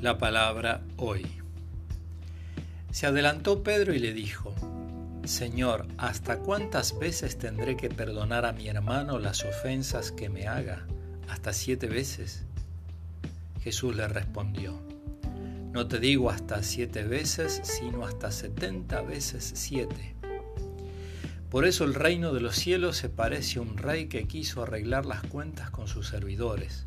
la palabra hoy. Se adelantó Pedro y le dijo, Señor, ¿hasta cuántas veces tendré que perdonar a mi hermano las ofensas que me haga? ¿Hasta siete veces? Jesús le respondió, No te digo hasta siete veces, sino hasta setenta veces siete. Por eso el reino de los cielos se parece a un rey que quiso arreglar las cuentas con sus servidores.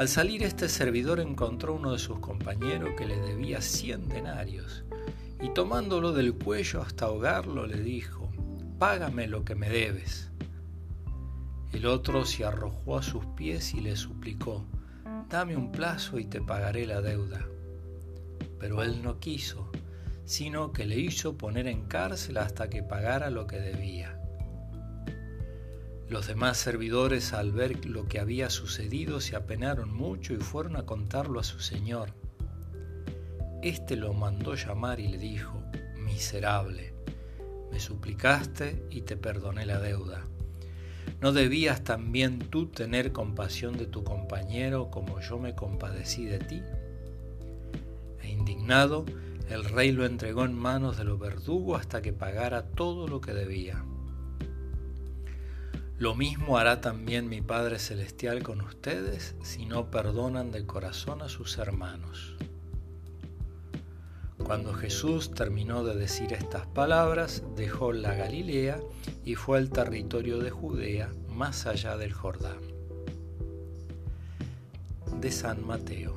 Al salir este servidor encontró uno de sus compañeros que le debía cien denarios y tomándolo del cuello hasta ahogarlo le dijo, Págame lo que me debes. El otro se arrojó a sus pies y le suplicó, Dame un plazo y te pagaré la deuda. Pero él no quiso, sino que le hizo poner en cárcel hasta que pagara lo que debía. Los demás servidores al ver lo que había sucedido se apenaron mucho y fueron a contarlo a su señor. Este lo mandó llamar y le dijo, Miserable, me suplicaste y te perdoné la deuda. ¿No debías también tú tener compasión de tu compañero como yo me compadecí de ti? E indignado, el rey lo entregó en manos de los verdugos hasta que pagara todo lo que debía. Lo mismo hará también mi Padre Celestial con ustedes si no perdonan de corazón a sus hermanos. Cuando Jesús terminó de decir estas palabras, dejó la Galilea y fue al territorio de Judea, más allá del Jordán. De San Mateo.